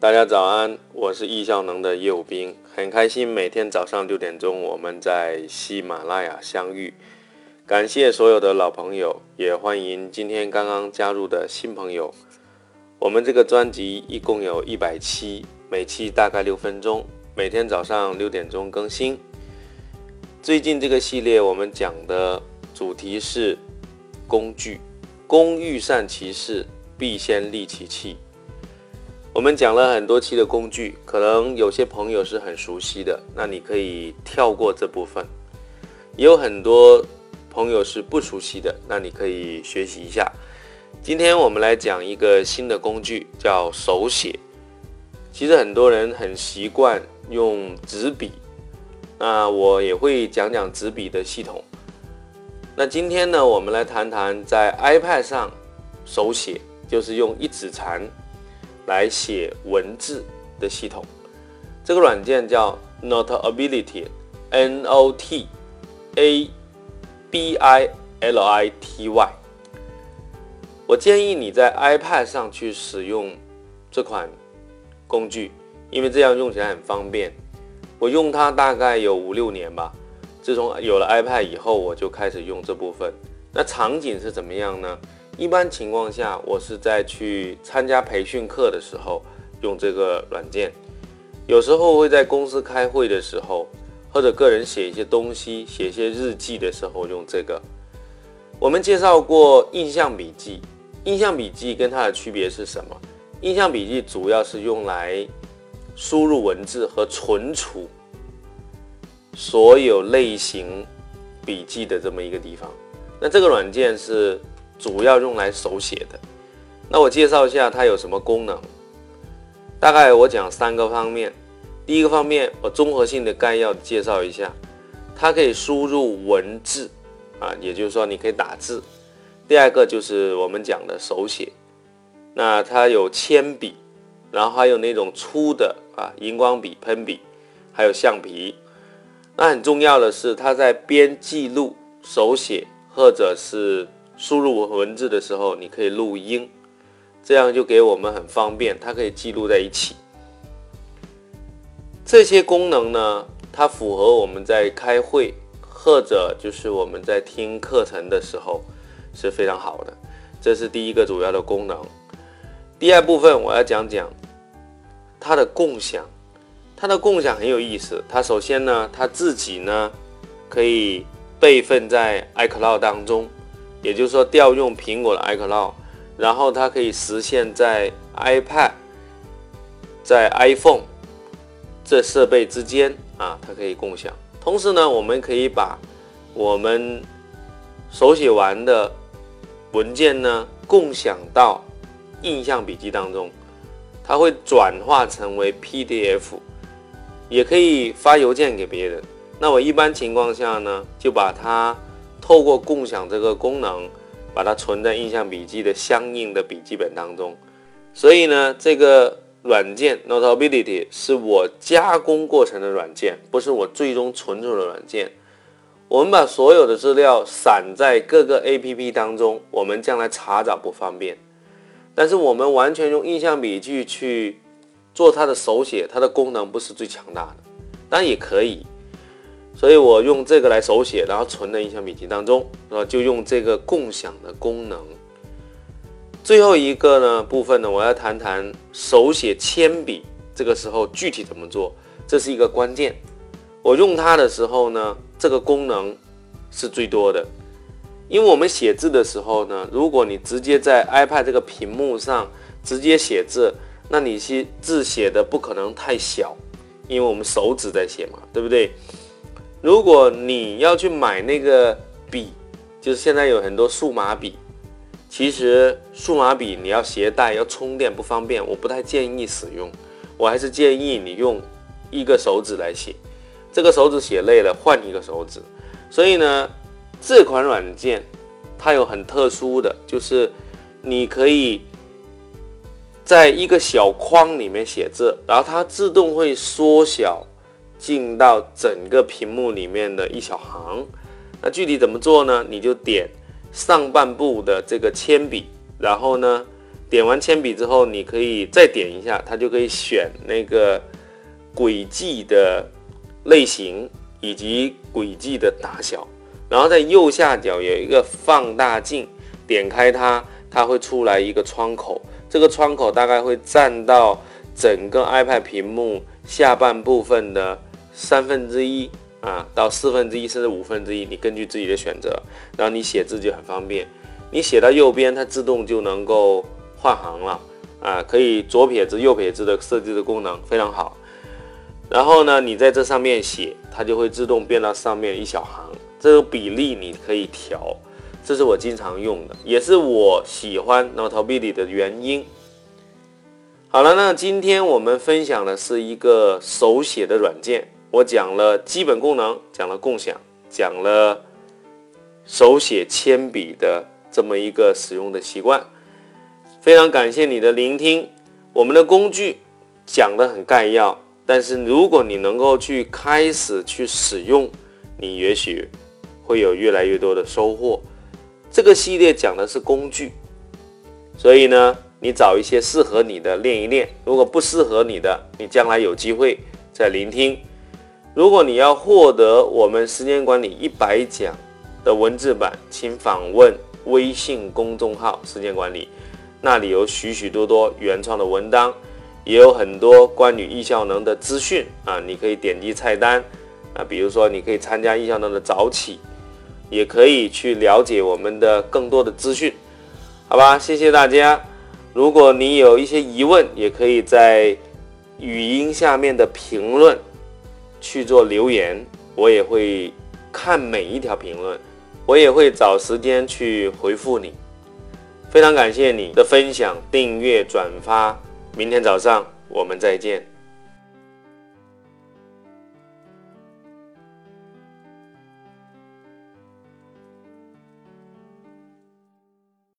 大家早安，我是易效能的业务兵，很开心每天早上六点钟我们在喜马拉雅相遇。感谢所有的老朋友，也欢迎今天刚刚加入的新朋友。我们这个专辑一共有一百期，每期大概六分钟，每天早上六点钟更新。最近这个系列我们讲的主题是工具，工欲善其事，必先利其器。我们讲了很多期的工具，可能有些朋友是很熟悉的，那你可以跳过这部分；也有很多朋友是不熟悉的，那你可以学习一下。今天我们来讲一个新的工具，叫手写。其实很多人很习惯用纸笔，那我也会讲讲纸笔的系统。那今天呢，我们来谈谈在 iPad 上手写，就是用一指禅。来写文字的系统，这个软件叫 Notability，N O T A B I L I T Y。我建议你在 iPad 上去使用这款工具，因为这样用起来很方便。我用它大概有五六年吧，自从有了 iPad 以后，我就开始用这部分。那场景是怎么样呢？一般情况下，我是在去参加培训课的时候用这个软件，有时候会在公司开会的时候，或者个人写一些东西、写一些日记的时候用这个。我们介绍过印象笔记，印象笔记跟它的区别是什么？印象笔记主要是用来输入文字和存储所有类型笔记的这么一个地方。那这个软件是。主要用来手写的，那我介绍一下它有什么功能。大概我讲三个方面。第一个方面，我综合性的概要介绍一下，它可以输入文字啊，也就是说你可以打字。第二个就是我们讲的手写，那它有铅笔，然后还有那种粗的啊荧光笔、喷笔，还有橡皮。那很重要的是，它在边记录手写或者是输入文字的时候，你可以录音，这样就给我们很方便，它可以记录在一起。这些功能呢，它符合我们在开会或者就是我们在听课程的时候是非常好的。这是第一个主要的功能。第二部分我要讲讲它的共享，它的共享很有意思。它首先呢，它自己呢可以备份在 iCloud 当中。也就是说，调用苹果的 iCloud，然后它可以实现在 iPad、在 iPhone 这设备之间啊，它可以共享。同时呢，我们可以把我们手写完的文件呢共享到印象笔记当中，它会转化成为 PDF，也可以发邮件给别人。那我一般情况下呢，就把它。透过共享这个功能，把它存在印象笔记的相应的笔记本当中。所以呢，这个软件 Notability 是我加工过程的软件，不是我最终存储的软件。我们把所有的资料散在各个 APP 当中，我们将来查找不方便。但是我们完全用印象笔记去做它的手写，它的功能不是最强大的，当然也可以。所以我用这个来手写，然后存在印象笔记当中，然后就用这个共享的功能。最后一个呢部分呢，我要谈谈手写铅笔，这个时候具体怎么做，这是一个关键。我用它的时候呢，这个功能是最多的，因为我们写字的时候呢，如果你直接在 iPad 这个屏幕上直接写字，那你写字写的不可能太小，因为我们手指在写嘛，对不对？如果你要去买那个笔，就是现在有很多数码笔，其实数码笔你要携带要充电不方便，我不太建议使用。我还是建议你用一个手指来写，这个手指写累了换一个手指。所以呢，这款软件它有很特殊的，就是你可以在一个小框里面写字，然后它自动会缩小。进到整个屏幕里面的一小行，那具体怎么做呢？你就点上半部的这个铅笔，然后呢点完铅笔之后，你可以再点一下，它就可以选那个轨迹的类型以及轨迹的大小。然后在右下角有一个放大镜，点开它，它会出来一个窗口。这个窗口大概会占到整个 iPad 屏幕下半部分的三分之一啊，到四分之一甚至五分之一，你根据自己的选择。然后你写字就很方便，你写到右边，它自动就能够。换行了啊，可以左撇子、右撇子的设计的功能非常好。然后呢，你在这上面写，它就会自动变到上面一小行。这个比例你可以调，这是我经常用的，也是我喜欢 Notability 的原因。好了，那今天我们分享的是一个手写的软件，我讲了基本功能，讲了共享，讲了手写铅笔的这么一个使用的习惯。非常感谢你的聆听，我们的工具讲的很概要，但是如果你能够去开始去使用，你也许会有越来越多的收获。这个系列讲的是工具，所以呢，你找一些适合你的练一练。如果不适合你的，你将来有机会再聆听。如果你要获得我们时间管理一百讲的文字版，请访问微信公众号“时间管理”。那里有许许多多原创的文章，也有很多关于易效能的资讯啊！你可以点击菜单啊，比如说你可以参加易效能的早起，也可以去了解我们的更多的资讯，好吧？谢谢大家。如果你有一些疑问，也可以在语音下面的评论去做留言，我也会看每一条评论，我也会找时间去回复你。非常感谢你的分享、订阅、转发。明天早上我们再见。